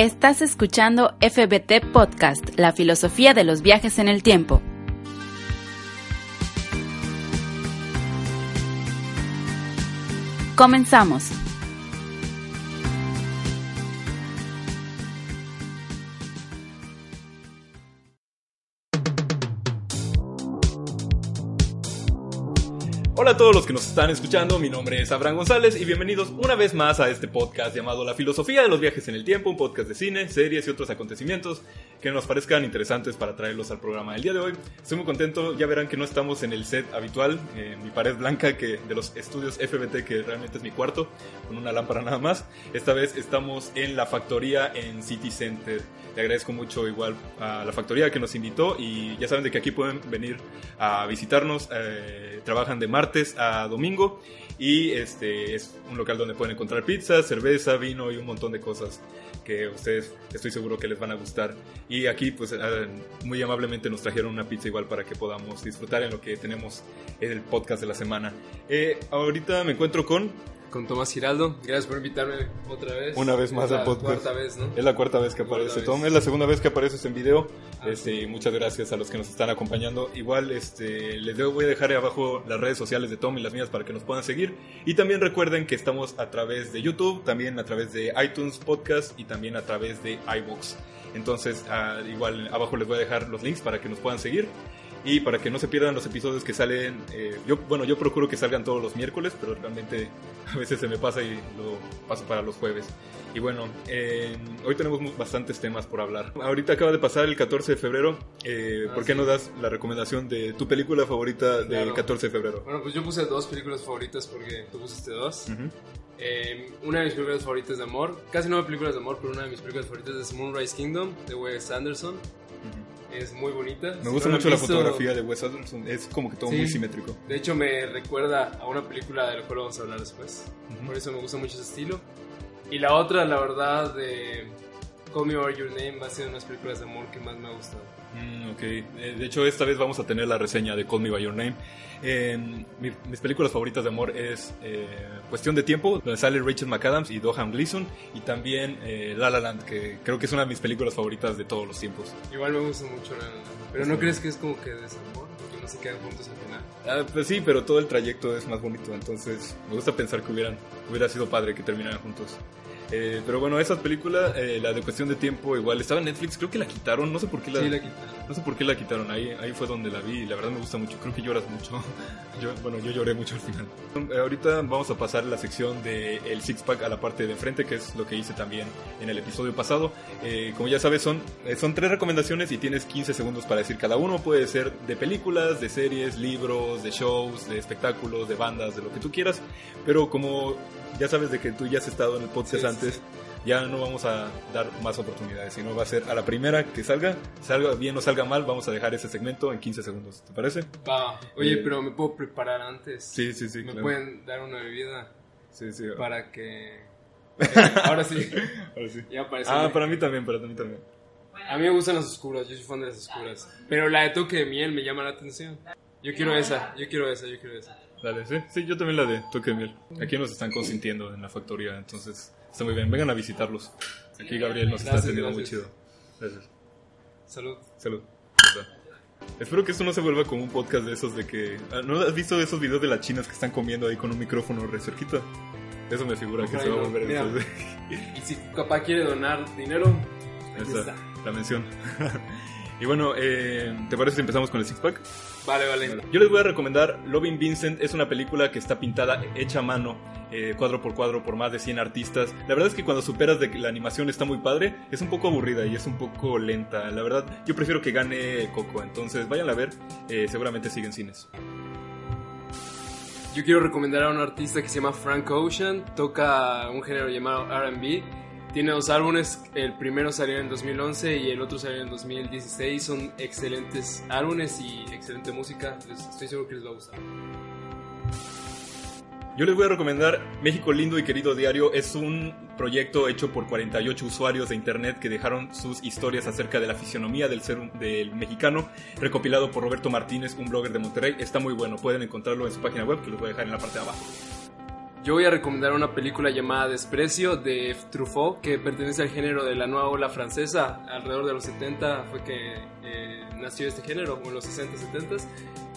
Estás escuchando FBT Podcast, la filosofía de los viajes en el tiempo. Comenzamos. Todos los que nos están escuchando, mi nombre es Abraham González y bienvenidos una vez más a este podcast llamado La Filosofía de los Viajes en el Tiempo, un podcast de cine, series y otros acontecimientos que nos parezcan interesantes para traerlos al programa del día de hoy. Estoy muy contento, ya verán que no estamos en el set habitual, en mi pared blanca que de los estudios FBT, que realmente es mi cuarto, con una lámpara nada más. Esta vez estamos en la factoría en City Center. Le agradezco mucho igual a la factoría que nos invitó y ya saben de que aquí pueden venir a visitarnos. Eh, trabajan de martes a domingo y este es un local donde pueden encontrar pizza, cerveza, vino y un montón de cosas que ustedes estoy seguro que les van a gustar. Y aquí pues eh, muy amablemente nos trajeron una pizza igual para que podamos disfrutar en lo que tenemos en el podcast de la semana. Eh, ahorita me encuentro con con Tomás Giraldo. Gracias por invitarme otra vez. Una vez más al podcast. Cuarta vez, ¿no? Es la cuarta vez que aparece Tom. Es la segunda vez que apareces en video. Ah, este, muchas gracias a los que nos están acompañando. Igual este, les voy a dejar abajo las redes sociales de Tom y las mías para que nos puedan seguir. Y también recuerden que estamos a través de YouTube, también a través de iTunes Podcast y también a través de iBooks. Entonces, ah, igual abajo les voy a dejar los links para que nos puedan seguir. Y para que no se pierdan los episodios que salen, eh, yo, bueno, yo procuro que salgan todos los miércoles, pero realmente a veces se me pasa y lo paso para los jueves. Y bueno, eh, hoy tenemos bastantes temas por hablar. Ahorita acaba de pasar el 14 de febrero. Eh, Ah, ¿Por qué sí. no das la recomendación de tu película favorita del Claro. 14 de febrero? Bueno, pues yo puse dos películas favoritas porque tú pusiste dos. Ujú. Eh, una de mis películas favoritas de amor, casi no películas de amor, pero una de mis películas favoritas es Moonrise Kingdom de Wes Anderson. Es muy bonita. Me Si gusta no mucho la visto- fotografía de Wes Anderson. Es como que todo Sí. muy simétrico. De hecho, me recuerda a una película de la cual vamos a hablar después. Ujú. Por eso me gusta mucho ese estilo. Y la otra, la verdad, de Call Me By Your Name, va a ser una de las películas de amor que más me ha gustado. Mm, ok, Eh, de hecho esta vez vamos a tener la reseña de Call Me By Your Name. Eh, mi- mis películas favoritas de amor es eh, Cuestión de Tiempo, donde sale Rachel McAdams y Dohan Gleason, y también eh, La La Land, que creo que es una de mis películas favoritas de todos los tiempos. Igual me gusta mucho la Pero Sí. ¿no crees que es como que desamor? Porque no se quedan juntos al final. Ah, pues sí, pero todo el trayecto es más bonito, entonces me gusta pensar que hubieran, hubiera sido padre que terminaran juntos. Eh, pero bueno, esa película, eh, la de Cuestión de Tiempo, igual estaba en Netflix, creo que la quitaron, no sé por qué la, Sí, la quitaron. No sé por qué la quitaron, ahí, ahí fue donde la vi y la verdad me gusta mucho, creo que lloras mucho. Yo, bueno, yo lloré mucho al final. Eh, ahorita vamos a pasar la sección del el six pack a la parte de enfrente, que es lo que hice también en el episodio pasado. Eh, como ya sabes, son, eh, son tres recomendaciones y tienes 15 segundos para decir cada uno. Puede ser de películas, de series, libros, de shows, de espectáculos, de bandas, de lo que tú quieras. Pero como ya sabes de que tú ya has estado en el podcast sí, antes, ya no vamos a dar más oportunidades, sino va a ser a la primera que salga, salga bien o salga mal, vamos a dejar ese segmento en 15 segundos. ¿Te parece? Va. Oye, Eh, pero me puedo preparar antes. Sí, sí, sí. Me claro. pueden dar una bebida Sí, sí. para que. Eh, ahora sí. Ahora sí. Ya aparece. Ah, para mí también, para mí también. A mí me gustan las oscuras, yo soy fan de las oscuras. Pero la de toque de miel me llama la atención. Yo quiero esa, yo quiero esa, yo quiero esa. Dale, sí. Sí, yo también la de toque de miel. Aquí nos están consintiendo en la factoría, entonces está muy bien. Vengan a visitarlos. Aquí Gabriel nos está Gracias, atendiendo muy chido. Gracias. Salud. Salud. Espero que esto no se vuelva como un podcast de esos de que... ah, ¿No has visto esos videos de las chinas que están comiendo ahí con un micrófono re cerquita? Eso me figura que Ojalá se va a volver Mira. entonces. Y si papá quiere donar dinero, Esa, está. la mención. y bueno, eh, ¿te parece si empezamos con el six pack? Vale, vale. Yo les voy a recomendar Loving Vincent. Es una película que está pintada hecha a mano, eh, cuadro por cuadro, por más de 100 artistas. La verdad es que cuando superas de que la animación está muy padre, es un poco aburrida y es un poco lenta. La verdad, yo prefiero que gane Coco. Entonces, vayan a ver. eh, seguramente siguen cines. Yo quiero recomendar a un artista que se llama Frank Ocean, toca un género llamado RB. Tiene dos álbumes, el primero salió en 2011 y el otro salió en 2016. Son excelentes álbumes y excelente música. Les- estoy seguro que les va a gustar. Yo les voy a recomendar México Lindo y Querido Diario. Es un proyecto hecho por 48 usuarios de internet que dejaron sus historias acerca de la fisionomía del ser del mexicano, recopilado por Roberto Martínez, un blogger de Monterrey. Está muy bueno, pueden encontrarlo en su página web que los voy a dejar en la parte de abajo. Yo voy a recomendar una película llamada Desprecio de Truffaut, que pertenece al género de la nueva ola francesa. Alrededor de los 70 fue que eh, nació este género, o en los 60, 70.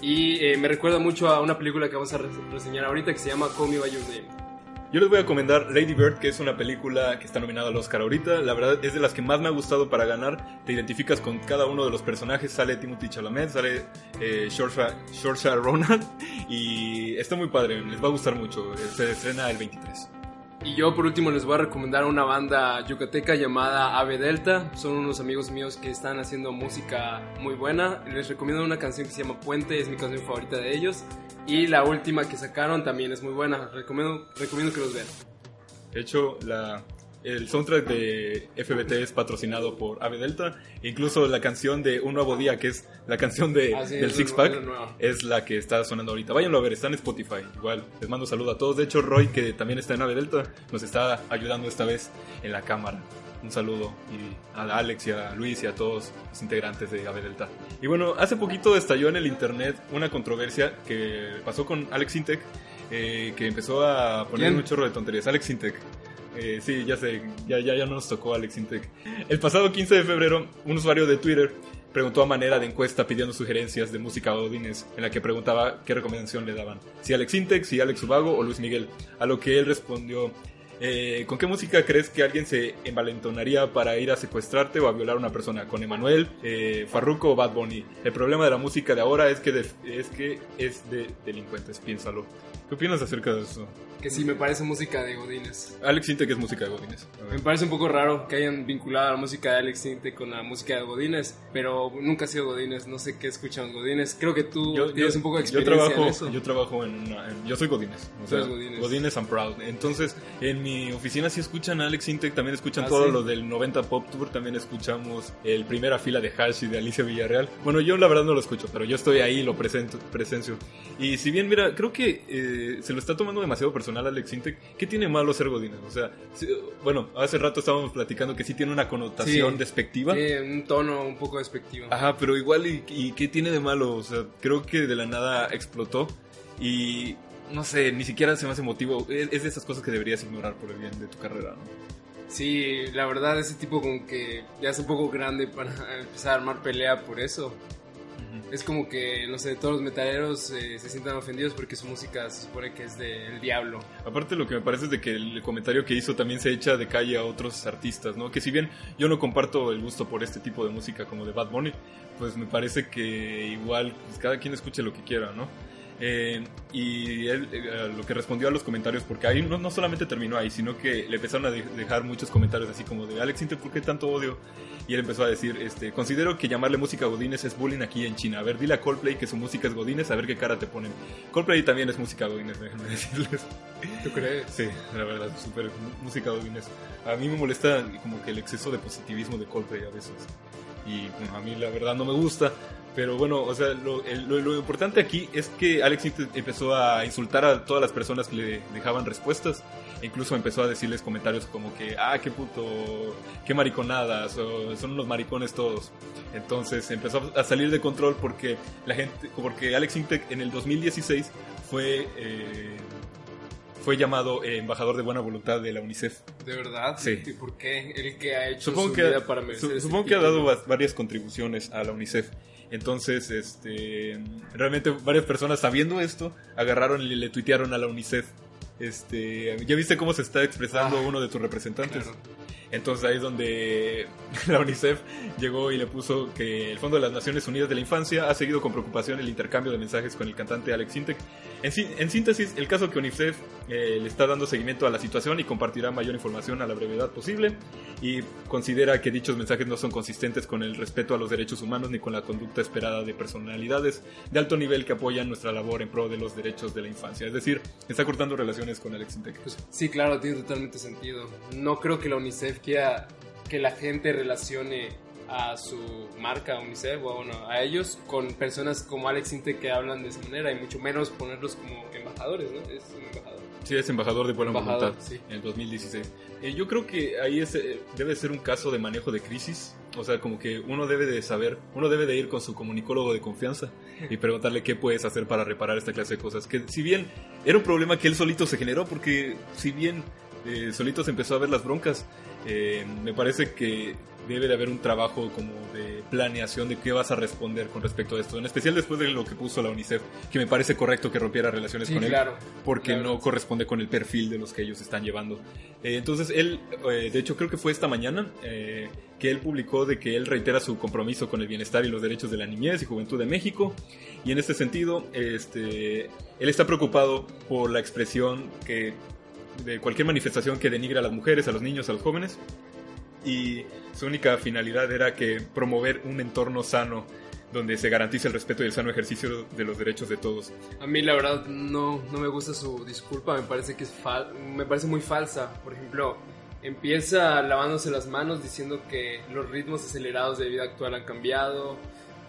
Y eh, me recuerda mucho a una película que vamos a reseñar ahorita que se llama Call Me By Your Name. Yo les voy a recomendar Lady Bird, que es una película que está nominada al Oscar ahorita. La verdad es de las que más me ha gustado para ganar. Te identificas con cada uno de los personajes. Sale Timothy Chalamet, sale eh, Saoirse Ronan. Y está muy padre, les va a gustar mucho. Se estrena el 23. Y yo por último les voy a recomendar una banda yucateca llamada Ave Delta. Son unos amigos míos que están haciendo música muy buena. Les recomiendo una canción que se llama Puente, es mi canción favorita de ellos. Y la última que sacaron también es muy buena. Recomiendo, recomiendo que los vean. De hecho, la, el soundtrack de FBT es patrocinado por Ave Delta. Incluso la canción de Un Nuevo Día, que es la canción de, ah, del Six Pack, es la que está sonando ahorita. Váyanlo a ver, está en Spotify. Igual, les mando un saludo a todos. De hecho, Roy, que también está en Ave Delta, nos está ayudando esta vez en la cámara un saludo y a Alex y a Luis y a todos los integrantes de Ave Delta. Y bueno, hace poquito estalló en el internet una controversia que pasó con Alex Intec, eh, que empezó a poner un chorro de tonterías. Alex Intec. Eh, sí, ya sé, ya, ya, ya nos tocó Alex Intec. El pasado 15 de febrero, un usuario de Twitter preguntó a manera de encuesta pidiendo sugerencias de música Odines, en la que preguntaba qué recomendación le daban, si Alex Intec, si Alex Ubago o Luis Miguel, a lo que él respondió, eh, ¿Con qué música crees que alguien se envalentonaría para ir a secuestrarte o a violar a una persona? ¿Con Emanuel, eh, Farruko o Bad Bunny? El problema de la música de ahora es que, es, que es de delincuentes, piénsalo. ¿Qué opinas acerca de eso? Que sí, me parece música de Godines. Alex Sinte que es música de Godines. Me parece un poco raro que hayan vinculado la música de Alex Sinte con la música de Godines, pero nunca ha sido Godines, no sé qué escuchan Godines. Creo que tú tienes un poco de experiencia yo trabajo, en eso. Yo trabajo en una... yo soy Godines. O sea, Godines. Godines and Proud. Entonces, en mi oficina sí escuchan a Alex Intec, también escuchan ah, todo lo del 90 Pop Tour, también escuchamos el primera fila de Hash y de Alicia Villarreal. Bueno, yo la verdad no lo escucho, pero yo estoy ahí, lo presento, presencio. Y si bien, mira, creo que eh, se lo está tomando demasiado personal Alex Intec ¿qué tiene malo ser Godínez? O sea, bueno, hace rato estábamos platicando que sí tiene una connotación despectiva. Sí, un tono un poco despectivo. Ajá, pero igual, ¿y, qué tiene de malo? O sea, creo que de la nada explotó y no sé, ni siquiera se me hace motivo. Es, de esas cosas que deberías ignorar por el bien de tu carrera, ¿no? Sí, la verdad, ese tipo como que ya es un poco grande para empezar a armar pelea por eso. Es como que, no sé, todos los metaleros eh, se sientan ofendidos porque su música se supone que es del diablo. Aparte lo que me parece es de que el comentario que hizo también se echa de calle a otros artistas, ¿no? Que si bien yo no comparto el gusto por este tipo de música como de Bad Bunny, pues me parece que igual pues, cada quien escuche lo que quiera, ¿no? Eh, y él eh, lo que respondió a los comentarios, porque ahí no, no, solamente terminó ahí, sino que le empezaron a dejar muchos comentarios así como de Alex Inter, ¿por qué tanto odio? Y él empezó a decir, este, considero que llamarle música Godines es bullying aquí en China. A ver, dile a Coldplay que su música es Godines, a ver qué cara te ponen. Coldplay también es música Godines, déjenme decirles. ¿Tú crees? Sí, la verdad, súper música Godines. A mí me molesta como que el exceso de positivismo de Coldplay a veces. Y a mí la verdad no me gusta, pero bueno, o sea, lo, lo, importante aquí es que Alex empezó a insultar a todas las personas que le dejaban respuestas. E incluso empezó a decirles comentarios como que, ah, qué puto, qué mariconadas, o son unos maricones todos. Entonces empezó a salir de control porque la gente, porque Alex Intec en el 2016 fue, eh, fue llamado eh, embajador de buena voluntad de la UNICEF. ¿De verdad? Sí. ¿Y por qué? ¿El que ha hecho supongo su que, vida para merecer Supongo que ha dado varias contribuciones a la UNICEF. Entonces, este, realmente varias personas sabiendo esto agarraron y le tuitearon a la UNICEF. Este, ¿ya viste cómo se está expresando ah, uno de tus representantes? Entonces ahí es donde la UNICEF llegó y le puso que el Fondo de las Naciones Unidas de la Infancia ha seguido con preocupación el intercambio de mensajes con el cantante Alex Sintek. En, síntesis, el caso que UNICEF eh, le está dando seguimiento a la situación y compartirá mayor información a la brevedad posible y considera que dichos mensajes no son consistentes con el respeto a los derechos humanos ni con la conducta esperada de personalidades de alto nivel que apoyan nuestra labor en pro de los derechos de la infancia. Es decir, está cortando relaciones con Alex Sintek. sí, claro, tiene totalmente sentido. No creo que la UNICEF quiera que la gente relacione a su marca UNICEF o bueno, a ellos con personas como Alex Inte que hablan de esa manera y mucho menos ponerlos como embajadores, ¿no? Es un embajador. Sí, es embajador de buena Embajador, voluntad sí. en el 2016. Eh, yo creo que ahí es, eh, debe ser un caso de manejo de crisis. O sea, como que uno debe de saber, uno debe de ir con su comunicólogo de confianza y preguntarle qué puedes hacer para reparar esta clase de cosas. Que si bien era un problema que él solito se generó, porque si bien eh, solito se empezó a ver las broncas, eh, me parece que debe de haber un trabajo como de planeación de qué vas a responder con respecto a esto. En especial después de lo que puso la UNICEF, que me parece correcto que rompiera relaciones Sí, con él claro. porque Claro. no corresponde con el perfil de los que ellos están llevando. Eh, entonces él, eh, de hecho creo que fue esta mañana eh, que él publicó de que él reitera su compromiso con el bienestar y los derechos de la niñez y juventud de México y en este sentido este, él está preocupado por la expresión que de cualquier manifestación que denigre a las mujeres, a los niños, a los jóvenes y su única finalidad era que promover un entorno sano donde se garantice el respeto y el sano ejercicio de los derechos de todos. A mí la verdad no, no me gusta su disculpa, me parece que es fal me parece muy falsa. Por ejemplo, empieza lavándose las manos diciendo que los ritmos acelerados de vida actual han cambiado.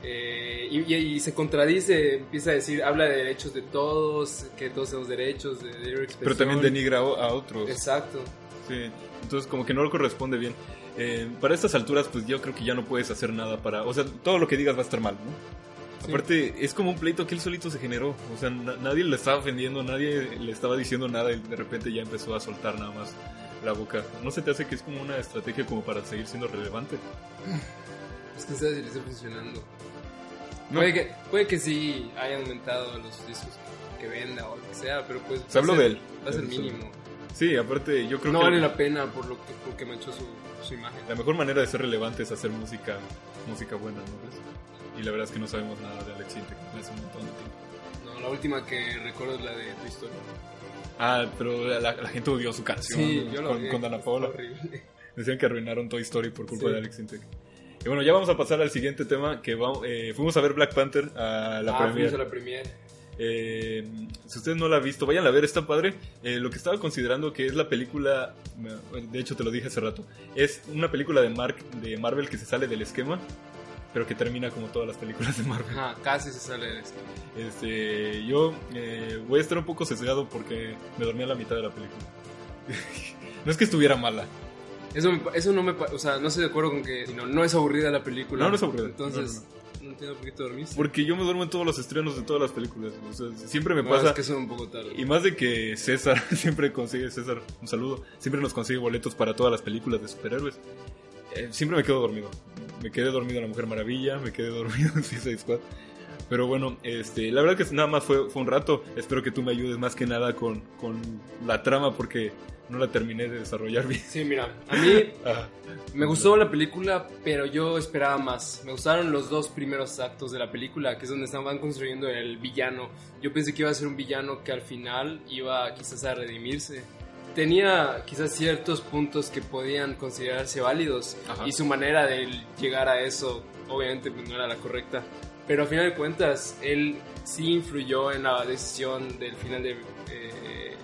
eh, y, y- y se contradice, empieza a decir, habla de derechos de todos, que todos tenemos derechos, de, de Pero también denigra a otros. Exacto. Sí, entonces como que no lo corresponde bien. Eh, para estas alturas, pues yo creo que ya no puedes hacer nada para... O sea, todo lo que digas va a estar mal, ¿no? Sí. Aparte, es como un pleito que él solito se generó. O sea, na- nadie le estaba ofendiendo, nadie le estaba diciendo nada y de repente ya empezó a soltar nada más la boca. ¿No se te hace que es como una estrategia como para seguir siendo relevante? Es que sabe si le está funcionando. No. Puede, que, puede que sí hayan aumentado los discos que venda o lo que sea, pero pues... Se habló de él. Va a ser mínimo. Sí, aparte yo creo No que vale la pena por lo que, porque manchó su, su imagen. la mejor manera de ser relevante es hacer música música buena, ¿no crees? Y la verdad es que no sabemos nada de Alex Intec hace un montón de tiempo. No, la última que recuerdo es la de tu historia. Ah, pero la, la gente odió su canción Sí, ¿no? yo con, vi. con Dana Paola. Horrible. Decían que arruinaron Toy Story por culpa Sí. de Alex Intec. Y bueno, ya vamos a pasar al siguiente tema, que vamos, eh, fuimos a ver Black Panther a la ah, premiere. fuimos a la premier. Eh, si usted no la ha visto, vayan a ver, está padre. Eh, lo que estaba considerando que es la película, de hecho te lo dije hace rato, es una película de, Mark, de Marvel que se sale del esquema, pero que termina como todas las películas de Marvel. Ajá, casi se sale de esto. Este, yo eh, voy a estar un poco sesgado porque me dormí a la mitad de la película. no es que estuviera mala. Eso, me eso no me... O sea, no estoy de acuerdo con que... No, no es aburrida la película. No, no es aburrida. Entonces, No, no, por qué te dormiste. Porque yo me duermo en todos los estrenos de todas las películas. O sea, siempre me No, pasa. es que son un poco tarde. Y más de que César siempre consigue, César, un saludo, siempre nos consigue boletos para todas las películas de superhéroes. Eh, siempre me quedo dormido. Me quedé dormido en La Mujer Maravilla, me quedé dormido en Suicide Squad. Pero bueno, este, la verdad que nada más fue, fue un rato. Espero que tú me ayudes más que nada con, con la trama porque no la terminé de desarrollar bien. Sí, mira, a mí Ah, me gustó la película, pero yo esperaba más. Me gustaron los dos primeros actos de la película, que es donde estaban construyendo el villano. Yo pensé que iba a ser un villano que al final iba quizás a redimirse. Tenía quizás ciertos puntos que podían considerarse válidos Ajá. y su manera de llegar a eso obviamente pues, no era la correcta. Pero a final de cuentas, él sí influyó en la decisión del final de eh,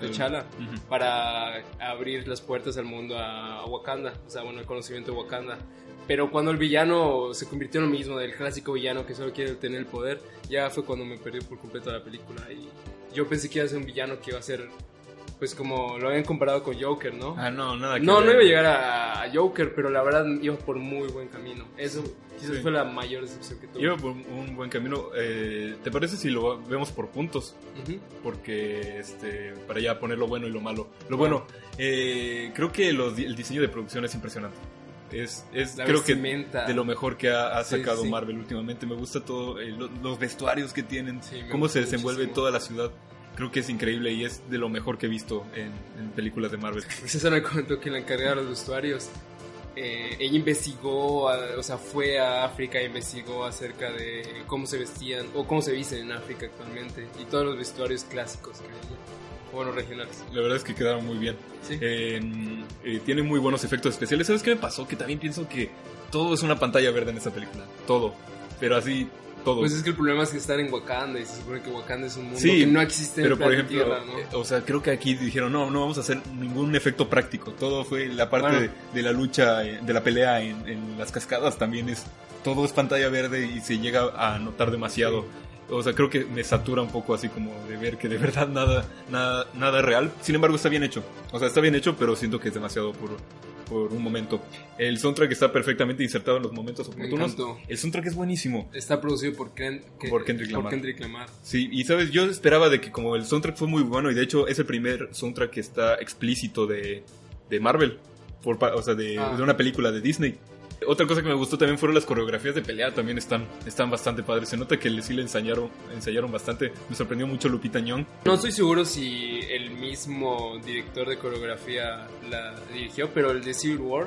T'Challa Ujú. para abrir las puertas al mundo a Wakanda, o sea, bueno, el conocimiento de Wakanda. Pero cuando el villano se convirtió en lo mismo, del clásico villano que solo quiere tener el poder, ya fue cuando me perdí por completo la película. Y yo pensé que iba a ser un villano que iba a ser, pues como lo habían comparado con Joker, ¿no? Ah, no, nada que no, ver. no iba a llegar a, a Joker, pero la verdad iba por muy buen camino. Eso quizás Sí. fue la mayor decepción que tuve. Iba por un buen camino. Eh, ¿Te parece si lo vemos por puntos? Porque este para ya poner lo bueno y lo malo. Lo bueno, eh, creo que los el diseño de producción es impresionante. Es, es creo que de lo mejor que ha, sacado sí. Marvel últimamente. Me gusta todo, eh, lo- los vestuarios que tienen, Sí, cómo se desenvuelve muchísimo. toda la ciudad. Creo que es increíble y es de lo mejor que he visto en, en películas de Marvel. César me comentó que la encargada de los vestuarios, eh, ella investigó, a- o sea, fue a África e investigó acerca de cómo se vestían o cómo se visten en África actualmente y todos los vestuarios clásicos que había, bueno, regionales. La verdad es que quedaron muy bien. Sí. Eh, eh, tiene muy buenos efectos especiales. ¿Sabes qué me pasó? Que también pienso que todo es una pantalla verde en esta película. Todo. Pero así, todo. Pues es que el problema es que están en Wakanda y se supone que Wakanda es un mundo Sí, que no existe Pero en por ejemplo, Tierra, ¿no? o sea, creo que aquí dijeron, no, no vamos a hacer ningún efecto práctico. Todo fue la parte Bueno. de, de la lucha, eh, de la pelea en, en las cascadas también es, todo es pantalla verde y se llega a notar demasiado. o sea, creo que me satura un poco así como de ver que de verdad nada, nada, nada real. Sin embargo, está bien hecho. O sea, está bien hecho, pero siento que es demasiado por, por un momento. El soundtrack está perfectamente insertado en los momentos Me oportunos. El soundtrack es buenísimo. Está producido por, Ken- que- Por Kendrick Lamar. Kendrick Lamar. Sí, y sabes, yo esperaba de que como el soundtrack fue muy bueno y de hecho es el primer soundtrack que está explícito de, de Marvel, por, o sea, de, Ah. de una película de Disney. Otra cosa que me gustó también fueron las coreografías de pelea, también están, están bastante padres. Se nota que sí le ensayaron, ensayaron bastante. Me sorprendió mucho Lupita Nyong. No estoy seguro si el mismo director de coreografía la dirigió, pero el de Civil War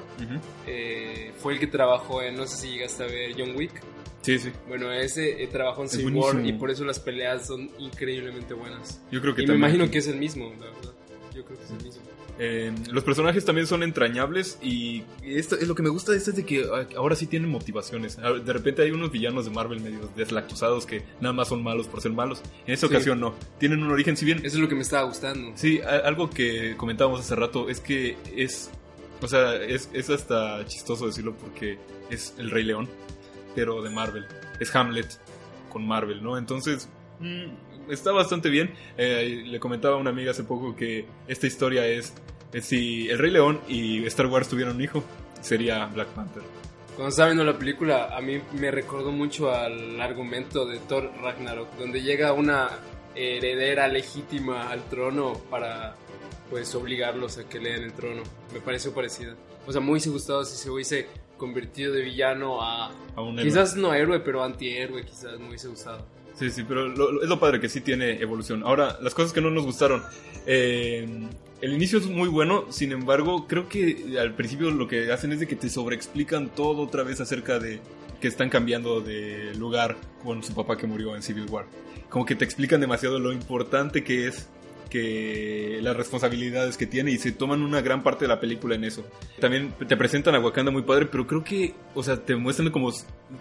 eh, fue el que trabajó en, no sé si llegaste a ver John Wick. Sí, sí. Bueno, ese eh, trabajó en Es Civil War y por eso las peleas son increíblemente buenas. Yo creo que Y me también- imagino que es el mismo, la verdad. Yo creo que es el mismo. Eh, los personajes también son entrañables y esto es lo que me gusta de esto es de que ah, ahora sí tienen motivaciones. Ah, De repente hay unos villanos de Marvel medio deslactosados que nada más son malos por ser malos. En esta Sí. ocasión no. Tienen un origen, si bien Eso es lo que me estaba gustando. Sí, algo que comentábamos hace rato es que es, o sea, es, es hasta chistoso decirlo porque es el Rey León, pero de Marvel. Es Hamlet con Marvel, ¿no? Entonces, mm, está bastante bien. Eh, le comentaba a una amiga hace poco que esta historia es, es si el Rey León y Star Wars tuvieran un hijo, sería Black Panther. Cuando estaba viendo la película, a mí me recordó mucho al argumento de Thor Ragnarok, donde llega una heredera legítima al trono para pues obligarlos a que le den el trono. Me pareció parecida. O sea, me hubiese gustado si se hubiese convertido de villano a... A un héroe. Quizás no héroe, pero antihéroe, quizás me hubiese gustado. Sí, sí, pero lo- es lo padre que sí tiene evolución. Ahora, las cosas que no nos gustaron. Eh, el inicio es muy bueno, sin embargo, creo que al principio lo que hacen es de que te sobreexplican todo otra vez acerca de que están cambiando de lugar con su papá que murió en Civil War. Como que te explican demasiado lo importante que es que las responsabilidades que tiene y se toman una gran parte de la película en eso. También te presentan a Wakanda muy padre, pero creo que, o sea, te muestran como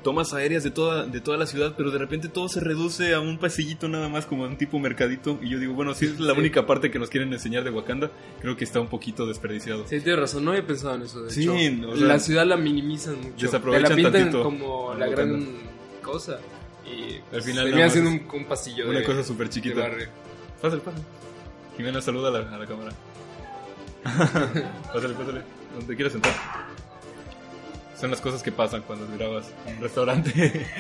tomas aéreas de toda, de toda la ciudad, pero de repente todo se reduce a un pasillito nada más como a un tipo mercadito. Y yo digo, bueno, si es la Sí. única parte que nos quieren enseñar de Wakanda, creo que está un poquito desperdiciado. Sí, tienes razón, no había pensado en eso. De Sí, hecho. o sea, la ciudad la minimizan mucho. Te desaprovechan la pintan como la Wakanda. gran cosa. Y Al final termina siendo un, un pasillo Una de, cosa súper chiquita. Pásale, pásale. Jimena, saluda a la, a la cámara. pásale, pásale. Donde quieras sentar. Son las cosas que pasan cuando grabas en un restaurante.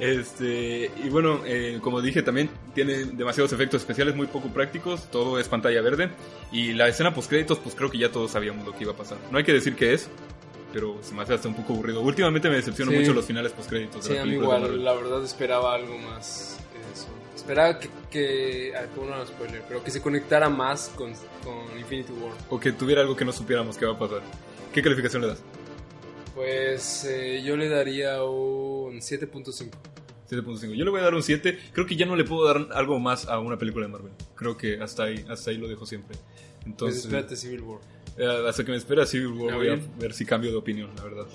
Este, y bueno, eh, como dije también, tiene demasiados efectos especiales muy poco prácticos, todo es pantalla verde. Y la escena post créditos, pues creo que ya todos sabíamos lo que iba a pasar. No hay que decir qué es, pero se me hace hasta un poco aburrido. Últimamente me decepcionan Sí. mucho los finales post créditos. Sí, a mí igual, la verdad esperaba algo más. Eso. Esperaba que, que ah, como no spoiler, pero que se conectara más con, con Infinity War. O que tuviera algo que no supiéramos que va a pasar. ¿Qué calificación le das? Pues eh, yo le daría un 7.5. 7.5. Yo le voy a dar un 7. Creo que ya no le puedo dar algo más a una película de Marvel. Creo que hasta ahí, hasta ahí lo dejo siempre. Pues Entonces, espérate Civil War. eh, hasta que me espera Civil War voy a ver. si cambio de opinión, la verdad.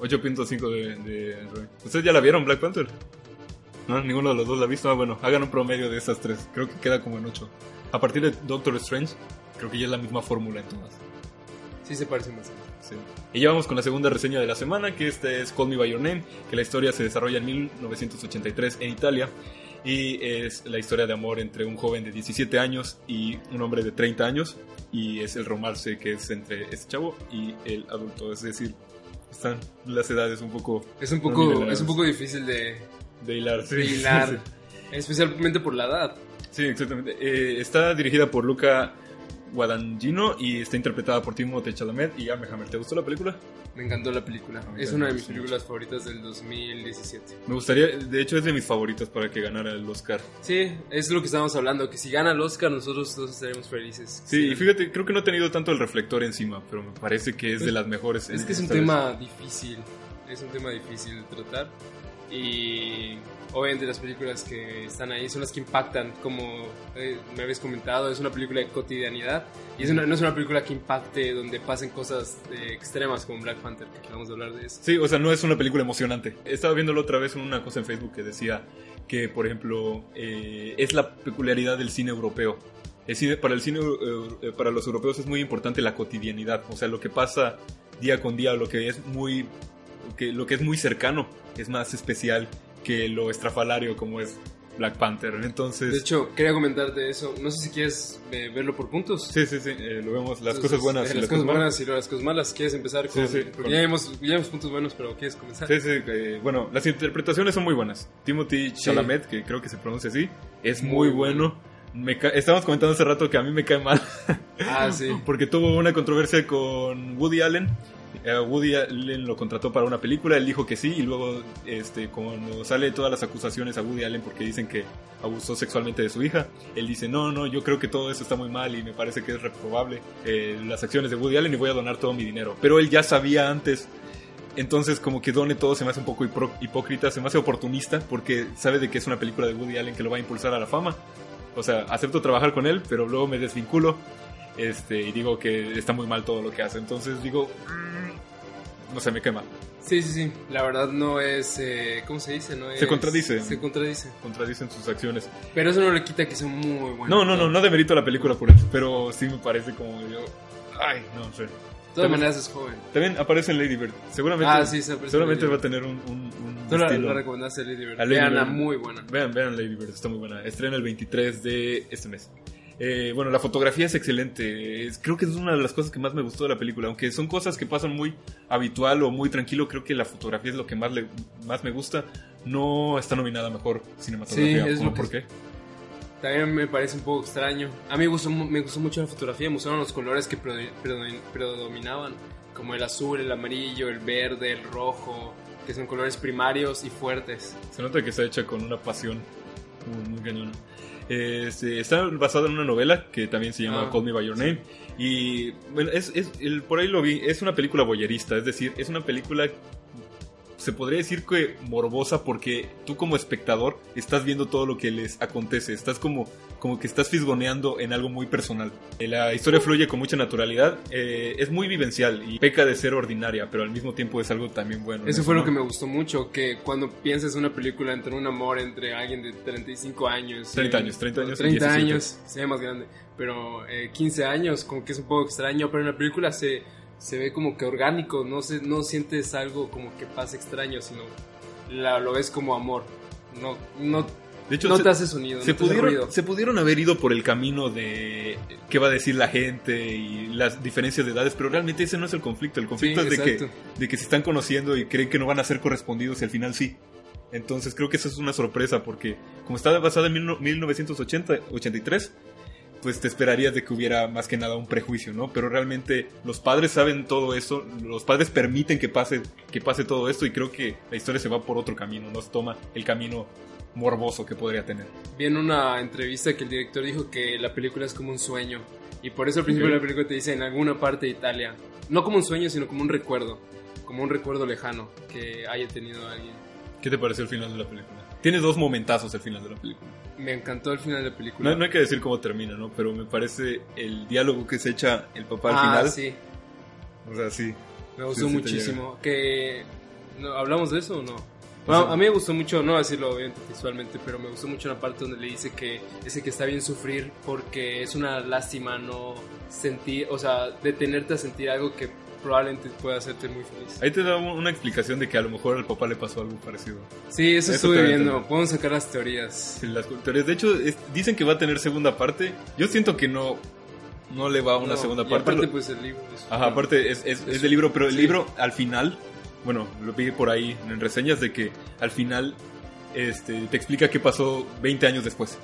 8.5 de, de. ¿Ustedes ya la vieron, Black Panther? ¿No? ¿Ninguno de los dos la ha visto? Ah, bueno, hagan un promedio de estas tres. Creo que queda como en 8. A partir de Doctor Strange, creo que ya es la misma fórmula en todas. Sí se parece más. Sí. Y ya vamos con la segunda reseña de la semana, que este es Call Me By Your Name, que la historia se desarrolla en 1983 en Italia y es la historia de amor entre un joven de 17 años y un hombre de 30 años y es el romance que es entre este chavo y el adulto, es decir, están las edades un poco Es un poco, es un poco difícil de, de hilar. sí. de hilar, especialmente por la edad. Sí, exactamente. Eh, está dirigida por Luca Guadagnino y está interpretada por Timothée Chalamet y Armie Hammer. ¿Te gustó la película? Me encantó la película. Es una de mis películas favoritas del 2017. Me gustaría, de hecho es de mis favoritas para que ganara el Oscar. Sí, es lo que estábamos hablando, que si gana el Oscar nosotros todos estaremos felices. Sí, y fíjate, creo que no ha tenido tanto el reflector encima, pero me parece que es de las mejores. Es que es un esta vez. tema difícil, es un tema difícil de tratar y obviamente las películas que están ahí son las que impactan, como eh, me habéis comentado, es una película de cotidianidad y es una- no es una película que impacte donde pasen cosas eh, extremas como Black Panther, que vamos a hablar de eso. Sí, o sea, no es una película emocionante. Estaba viéndolo otra vez en una cosa en Facebook que decía que, por ejemplo, eh, es la peculiaridad del cine europeo. El cine, para, el cine, para los europeos es muy importante la cotidianidad, o sea, lo que pasa día con día, lo que es muy, que, lo que es muy cercano, es más especial que lo estrafalario como es Black Panther. Entonces, De hecho, quería comentarte eso. No sé si quieres eh, verlo por puntos. sí, sí, sí, eh, lo vemos, las Entonces, cosas buenas eh, y las cosas buenas y las cosas malas. ¿Quieres empezar con...? Sí, sí, porque con- ya vimos, ya vimos puntos buenos, pero ¿quieres comenzar? Sí, sí, eh, bueno, las interpretaciones son muy buenas. Timothy Chalamet, que creo que se pronuncia así, es muy, Muy bueno. Me ca- Estábamos comentando hace rato que a mí me cae mal Ah, sí. porque tuvo una controversia con Woody Allen. Eh, Woody Allen lo contrató para una película, él dijo que sí y luego este cuando sale todas las acusaciones a Woody Allen porque dicen que abusó sexualmente de su hija, él dice no, no, yo creo que todo eso está muy mal y me parece que es reprobable eh, las acciones de Woody Allen y voy a donar todo mi dinero. Pero él ya sabía antes entonces, como que Done todo se me hace un poco hipócrita, se me hace oportunista, porque sabe de que es una película de Woody Allen que lo va a impulsar a la fama. O sea, acepto trabajar con él, pero luego me desvinculo este, y digo que está muy mal todo lo que hace. Entonces digo, no sé, me quema. Sí, sí, sí. La verdad no es... eh, ¿Cómo se dice? No es, Se contradice. Se contradice. Contradicen sus acciones. Pero eso no le quita que sea muy bueno. No, no, no, no demerito la película por eso, pero sí me parece como yo. Ay, no sé. De todas maneras es joven. También aparece en Lady Bird. Seguramente, Ah, sí, se seguramente va a tener un, un, un Tú la, estilo. la recomendaste Lady Bird. A Lady Veanla, Bird. muy buena. Vean, vean Lady Bird, está muy buena. Estrena el 23 de este mes. Eh, bueno, la fotografía es excelente. Es- creo que es una de las cosas que más me gustó de la película. Aunque son cosas que pasan muy habitual o muy tranquilo, creo que la fotografía es lo que más, le, más me gusta. No está nominada mejor cinematografía. Sí, es ¿Cómo lo que- por qué? También me parece un poco extraño. A mí me gustó, mu- me gustó mucho la fotografía. Me gustaron los colores que predo- predo- predominaban. Como el azul, el amarillo, el verde, el rojo. Que son colores primarios y fuertes. Se nota que está hecha con una pasión muy, muy cañona. Este, está basada en una novela que también se llama Ah, Call Me By Your Name. Y bueno, es, es- el- por ahí lo vi, es una película boyerista, es decir, es una película, se podría decir que morbosa porque tú como espectador estás viendo todo lo que les acontece, estás como, como que estás fisgoneando en algo muy personal. Eh, La historia fluye con mucha naturalidad, eh, es muy vivencial y peca de ser ordinaria, pero al mismo tiempo es algo también bueno. Eso fue lo que me gustó mucho. Que cuando piensas en una película entre un amor entre alguien de 35 años. 30 y- años, 30 años y 30 17. años, se ve más grande. Pero eh, 15 años, como que es un poco extraño. Pero en la película se, se ve como que orgánico. No, se, no sientes algo como que pasa extraño, sino la, lo ves como amor. No, no, De hecho, no se- te hace sonido, se no pudieron, se pudieron haber ido por el camino de qué va a decir la gente y las diferencias de edades, pero realmente ese no es el conflicto. El conflicto Sí, es de que, de que se están conociendo y creen que no van a ser correspondidos y al final sí. Entonces creo que eso es una sorpresa porque como está basada en mil- 1983, pues te esperarías de que hubiera más que nada un prejuicio, ¿no? Pero realmente los padres saben todo eso, los padres permiten que pase, que pase todo esto y creo que la historia se va por otro camino, no se toma el camino morboso que podría tener. Vi en una entrevista que el director dijo que la película es como un sueño. Y por eso al principio Ok. de la película te dice en alguna parte de Italia. No como un sueño, sino como un recuerdo. Como un recuerdo lejano que haya tenido alguien. ¿Qué te pareció el final de la película? Tiene dos momentazos el final de la película. Me encantó el final de la película. No, no hay que decir cómo termina, ¿no? Pero me parece el diálogo que se echa el papá al ah, final. sí. O sea, sí. Me gustó Sí, muchísimo. Que... ¿no, ¿Hablamos de eso o no? Bueno, a mí me gustó mucho, no voy a decirlo obviamente textualmente, pero me gustó mucho la parte donde le dice que ese que está bien sufrir porque es una lástima no sentir, o sea, detenerte a sentir algo que probablemente pueda hacerte muy feliz. Ahí te da un- una explicación de que a lo mejor al papá le pasó algo parecido. Sí, eso, Eso estuve viendo. Podemos sacar las teorías. Sí, Las teorías. De hecho, es- dicen que va a tener segunda parte. Yo siento que no, no le va a una No, segunda parte. aparte, Lo- pues el libro. es- Ajá, aparte es, es, es del libro, pero el Sí. libro al final, bueno, lo vi por ahí en reseñas de que al final este, te explica qué pasó 20 años después.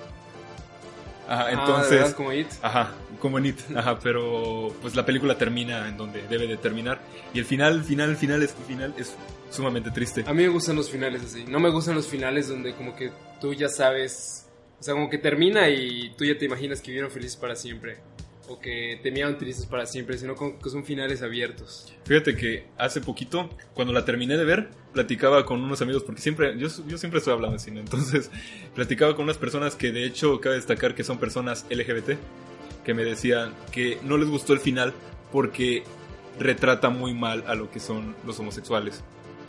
Ajá, Ah, ¿de entonces... como It. Ajá, como en It, ajá, pero pues la película termina en donde debe de terminar y el final, final, final es final es sumamente triste. A mí me gustan los finales así. No me gustan los finales donde como que tú ya sabes, o sea, como que termina y tú ya te imaginas que vivieron felices para siempre. O que terminaron tristes para siempre, sino que son finales abiertos. Fíjate que hace poquito, cuando la terminé de ver, platicaba con unos amigos, porque siempre, yo, siempre estoy hablando de entonces platicaba con unas personas que de hecho cabe destacar que son personas LGBT, que me decían que no les gustó el final porque retrata muy mal a lo que son los homosexuales.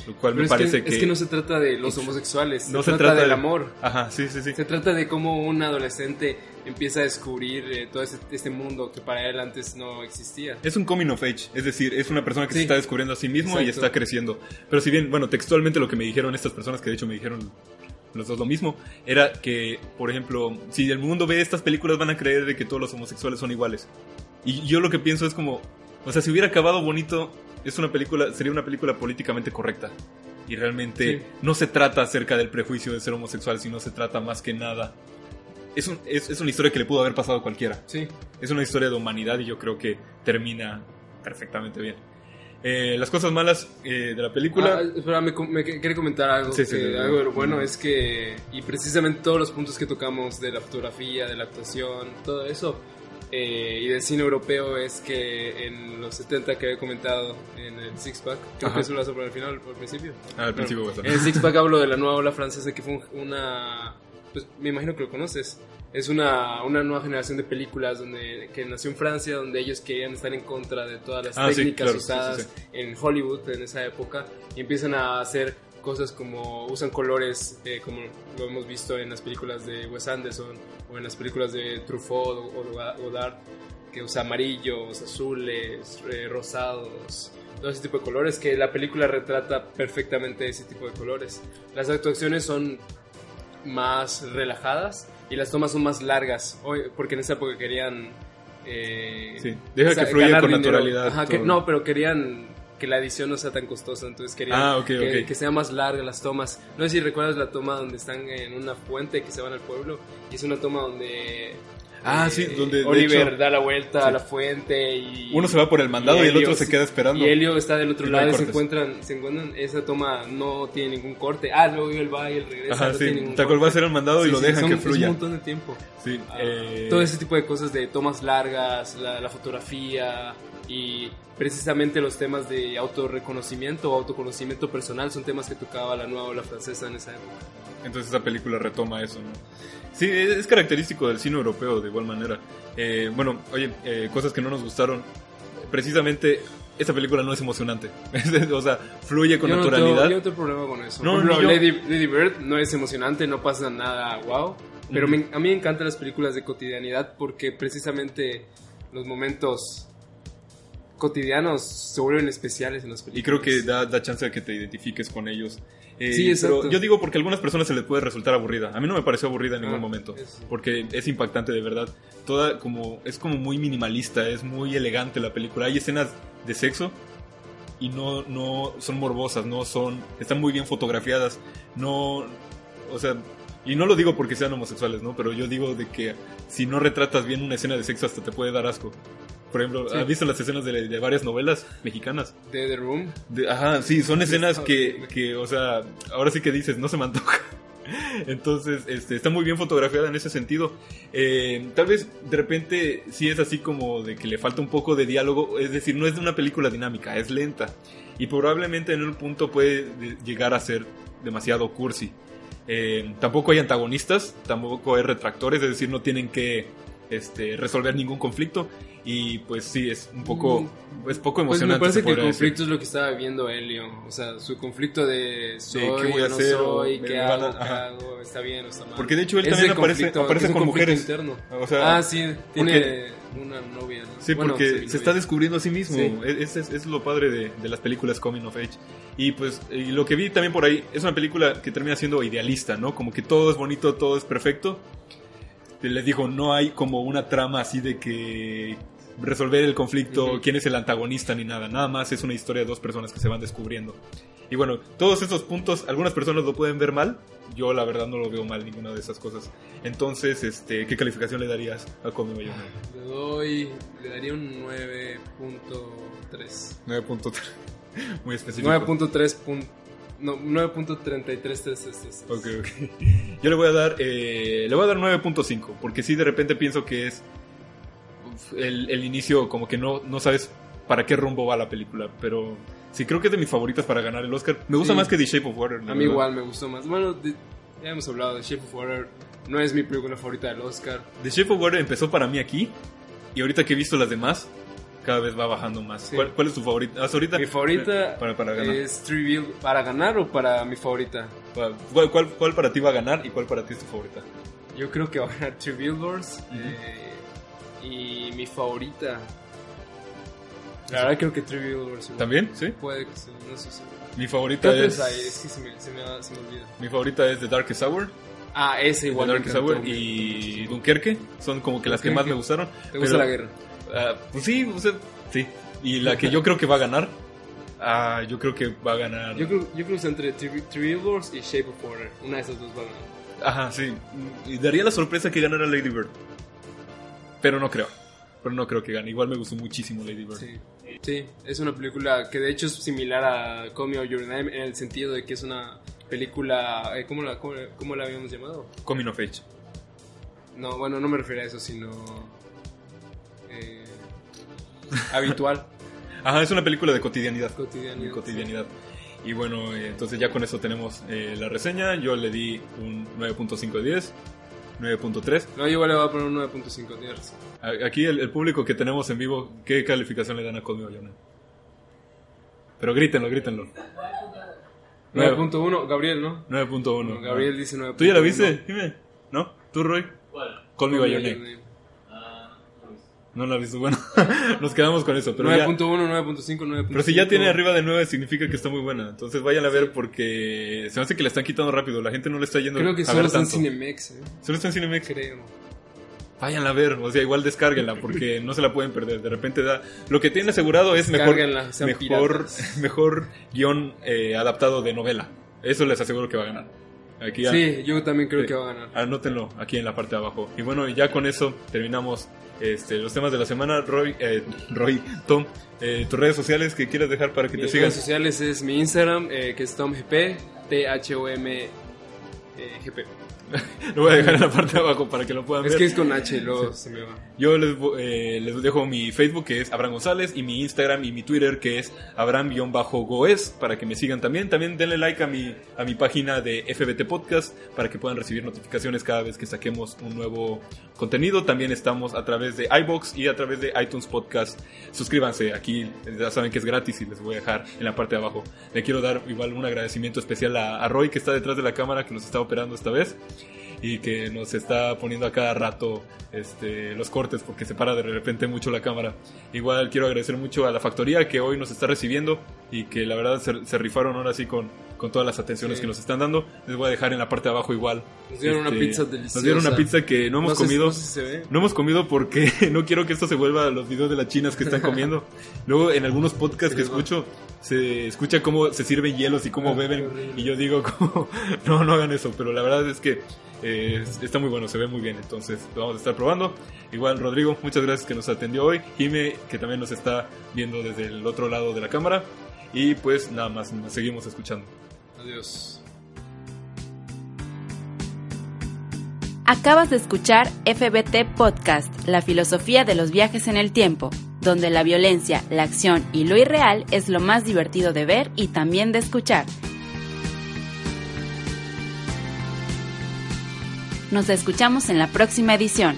Lo cual Pero me es, parece que, es que no se trata de los homosexuales, No se, se trata, trata del de- amor. Ajá, sí, sí, sí. Se trata de cómo un adolescente empieza a descubrir eh, todo este, este mundo que para él antes no existía. Es un coming of age, es decir, es una persona que se Sí. está descubriendo a sí mismo y Exacto. está creciendo. Pero si bien, bueno, textualmente lo que me dijeron estas personas, que de hecho me dijeron los dos lo mismo, era que, por ejemplo, si el mundo ve estas películas van a creer de que todos los homosexuales son iguales. Y yo lo que pienso es como, o sea, si hubiera acabado bonito, es una película, sería una película políticamente correcta. Y realmente Sí. no se trata acerca del prejuicio de ser homosexual, sino se trata más que nada. Es, un- es, es una historia que le pudo haber pasado a cualquiera. Sí. Es una historia de humanidad y yo creo que termina perfectamente bien. Eh, las cosas malas eh, de la película. Ah, espera, me, me que- quería comentar algo. Sí, sí, que sí. algo bueno es que, y precisamente todos los puntos que tocamos de la fotografía, de la actuación, todo eso, eh, y del cine europeo es que en los 70 que había comentado en el Six Pack, creo Ajá. que eso lo hace por el final, por el principio. Ah, al principio Bueno, En el Six Pack hablo de la nueva ola francesa que fue un- una. Pues me imagino que lo conoces. Es una, una nueva generación de películas donde, que nació en Francia, donde ellos querían estar en contra de todas las Ah, sí, técnicas claro, sí, usadas sí, en Hollywood en esa época y empiezan a hacer cosas como usan colores eh, como lo hemos visto en las películas de Wes Anderson o en las películas de Truffaut o, o Godard que usa amarillos, azules, eh, rosados, todo ese tipo de colores que la película retrata perfectamente ese tipo de colores. Las actuaciones son más relajadas y las tomas son más largas, hoy- porque en esa época querían... eh, Sí, deja que fluya con dinero. naturalidad. Ajá, que- no, pero querían que la edición no sea tan costosa, entonces querían Ah, ok, que, ok. que sea más larga las tomas. No sé si recuerdas la toma donde están en una fuente que se van al pueblo y es una toma donde... Ah, eh, sí, donde, de Oliver hecho, da la vuelta sí. a la fuente y... Uno se va por el mandado y, el Helio, otro se queda esperando. Y Helio está del otro Y no lado y se encuentran, se encuentran, esa toma no tiene ningún corte. Ah, luego él va y él regresa. Ajá, no tiene sí. ningún Taco va a corte. hacer el mandado y Sí, lo sí, dejan son- que es fluya. un montón de tiempo. Sí, Ah, eh, Todo ese tipo de cosas de tomas largas, la, la fotografía y precisamente los temas de autorreconocimiento o autoconocimiento personal son temas que tocaba la nueva ola francesa en esa época. Entonces esa película retoma eso, ¿no? Sí, es, característico del cine europeo de igual manera. Eh, bueno, oye, eh, cosas que no nos gustaron. Precisamente, esta película no es emocionante. o sea, fluye con yo naturalidad. No tengo, yo no tengo problema con eso. No, yo. Lady, Lady Bird no es emocionante, no pasa nada wow. Pero Ujú. me- a mí me encantan las películas de cotidianidad porque precisamente los momentos cotidianos se vuelven especiales en las Y películas. creo que da, da chance de que te identifiques con ellos. Eh, Sí, exacto. Pero yo digo porque a algunas personas se les puede resultar aburrida. A mí no me pareció aburrida en ningún Ah, momento. Porque es impactante de verdad. Toda como, es como muy minimalista, es muy elegante la película. Hay escenas de sexo y no, no son morbosas, no son, están muy bien fotografiadas. No, o sea, y no lo digo porque sean homosexuales, ¿no? Pero yo digo de que si no retratas bien una escena de sexo hasta te puede dar asco. Por ejemplo, Sí. ¿has visto las escenas de, de varias novelas mexicanas? De The Room. De- ajá, sí, son escenas que, que, o sea, ahora sí que dices, no se me antoja. Entonces, este, está muy bien fotografiada en ese sentido. Eh, tal vez de repente sí es así como de que le falta un poco de diálogo, es decir, no es de una película dinámica, es lenta. Y probablemente en un punto puede de- llegar a ser demasiado cursi. Eh, tampoco hay antagonistas, tampoco hay retractores, es decir, no tienen que este, resolver ningún conflicto. Y pues sí, es un poco, es poco Pues emocionante. me parece que el podría decir. conflicto es lo que estaba viviendo Helio. O sea, su conflicto de soy, ¿qué voy a no hacer? soy, qué a- hago, qué hago, está bien o está mal. Porque de hecho él Ese también aparece, conflicto, aparece es con conflicto mujeres. interno. O sea, ah, sí, tiene una novia. ¿no? Sí, Bueno, porque se está descubriendo a sí mismo. Sí. Es, es- es lo padre de, de las películas Coming of Age. Y pues y lo que vi también por ahí es una película que termina siendo idealista, ¿no? Como que todo es bonito, todo es perfecto. Les digo, no hay como una trama así de que resolver el conflicto, Ujú. quién es el antagonista ni nada. Nada más es una historia de dos personas que se van descubriendo. Y bueno, todos estos puntos, algunas personas lo pueden ver mal. Yo la verdad no lo veo mal ninguna de esas cosas. Entonces, este, ¿qué calificación le darías a Call Me By Your Name? Le doy, le daría un 9.3. 9.3. Muy específico. 9.3. No, 9.33333. Ok, ok. Yo le voy a dar, eh, le voy a dar 9.5, porque sí de repente pienso que es el, el inicio como que no, no sabes para qué rumbo va la película, pero sí creo que es de mis favoritas para ganar el Oscar. Me gusta Sí. más que The Shape of Water. A mí verdad. igual me gustó más. Bueno, de- ya hemos hablado de Shape of Water. No es mi película favorita del Oscar. The Shape of Water empezó para mí aquí, y ahorita que he visto las demás, cada vez va bajando más. Sí. ¿Cuál, cuál es tu favorita? Hasta ahorita. Mi favorita Para, para ganar. es Trivial. ¿Para ganar o para mi favorita? ¿Cuál, cuál, cuál para ti va a ganar y cuál para ti es tu favorita? Yo creo que va a ganar Trivial. Ujú. eh, y mi favorita. La verdad creo que Trivial Wars. ¿También? ¿Sí? Puede que sí, no sé. Mi ¿Qué favorita es... hay? Es que se me, se me, se me olvida. Mi favorita es The Darkest Hour. Ah, ese The igual. Darkest. Hour y Dunkerque. Son como que las que más me gustaron. ¿Te gusta pero- la guerra? Ah, pues sí, o sea, sí. Y la que yo creo que va a ganar. Ah, yo creo que va a ganar. Yo creo, yo creo que está entre Trivial Wars y Shape of Water. Una de esas dos va a ganar. Ajá, sí. Y daría la sorpresa que ganara Lady Bird. Pero no creo. Pero no creo que gane. Igual me gustó muchísimo Lady Bird. Sí. Sí, es una película que de hecho es similar a Call Me By Your Name en el sentido de que es una película. eh, ¿Cómo la, cómo, cómo la habíamos llamado? Coming of Age. No, bueno, no me refiero a eso, sino. habitual, Ajá, es una película de cotidianidad. cotidianidad. De cotidianidad. Y bueno, eh, entonces ya con eso tenemos eh, la reseña. Yo le di un 9.5 de 10. 9.3. No, yo igual le voy a poner un 9.5 tienes razón. A- Aquí el, el público que tenemos en vivo, ¿qué calificación le dan a Call Me By Your Name? Pero grítenlo, grítenlo. 9.1, Gabriel, ¿no? 9.1. Gabriel dice 9.1. ¿Tú ya la viste? Dime. ¿No? ¿Tú, Roy? ¿Cuál? Call Me By no lo he visto. Bueno, nos quedamos con eso. Pero, ya- 9.1, 9.5, 9.5. pero si ya tiene arriba de 9 significa que está muy buena. Entonces vayan a ver porque se me hace que la están quitando rápido. La gente no le está yendo Creo que a solo ver está en tanto. Cinemex, eh. Solo está en Cinemex. Creo. Vayan a ver. O sea, igual descárguenla porque no se la pueden perder. De repente da... Lo que tiene asegurado es mejor, mejor, mejor guion eh, adaptado de novela. Eso les aseguro que va a ganar. Aquí Sí, yo también creo que va a ganar. Anótenlo aquí en la parte de abajo. Y bueno, ya con eso terminamos este, los temas de la semana. Roy, eh, Roy Tom, eh, tus redes sociales que quieras dejar para que te Mis sigan. redes sociales es mi Instagram, eh, que es TomGP, T-H-O-M eh. Lo voy a dejar en la parte de abajo para que lo puedan Es ver. que es con H luego se me va. Yo les, eh, les dejo mi Facebook que es Abraham González y mi Instagram y mi Twitter que es Abraham-Goes para que me sigan también. También denle like a mi, a mi página de FBT Podcast para que puedan recibir notificaciones cada vez que saquemos un nuevo contenido. También estamos a través de iBox y a través de iTunes Podcast. Suscríbanse, aquí ya saben que es gratis y les voy a dejar en la parte de abajo. Le quiero dar igual un agradecimiento especial a, a Roy que está detrás de la cámara que nos está operando esta vez y que nos está poniendo a cada rato este, los cortes porque se para de repente mucho la cámara. Igual quiero agradecer mucho a la factoría que hoy nos está recibiendo y que la verdad se, se rifaron ahora sí con, con todas las atenciones Sí. que nos están dando. Les voy a dejar en la parte de abajo igual. Nos dieron una Este, pizza Nos deliciosa. dieron una pizza que no hemos No sé- comido. no sé si se ve. No hemos comido porque no quiero que esto se vuelva a los videos de las chinas que están comiendo. Luego en algunos podcasts que escucho se escucha cómo se sirven hielos y cómo Ah, beben y yo digo como no no hagan eso, pero la verdad es que eh, está muy bueno, se ve muy bien, entonces lo vamos a estar probando. Igual Rodrigo, muchas gracias que nos atendió hoy. Jime que también nos está viendo desde el otro lado de la cámara y pues nada más nos seguimos escuchando. Adiós. Acabas de escuchar FBT Podcast, la filosofía de los viajes en el tiempo, donde la violencia, la acción y lo irreal es lo más divertido de ver y también de escuchar. Nos escuchamos en la próxima edición.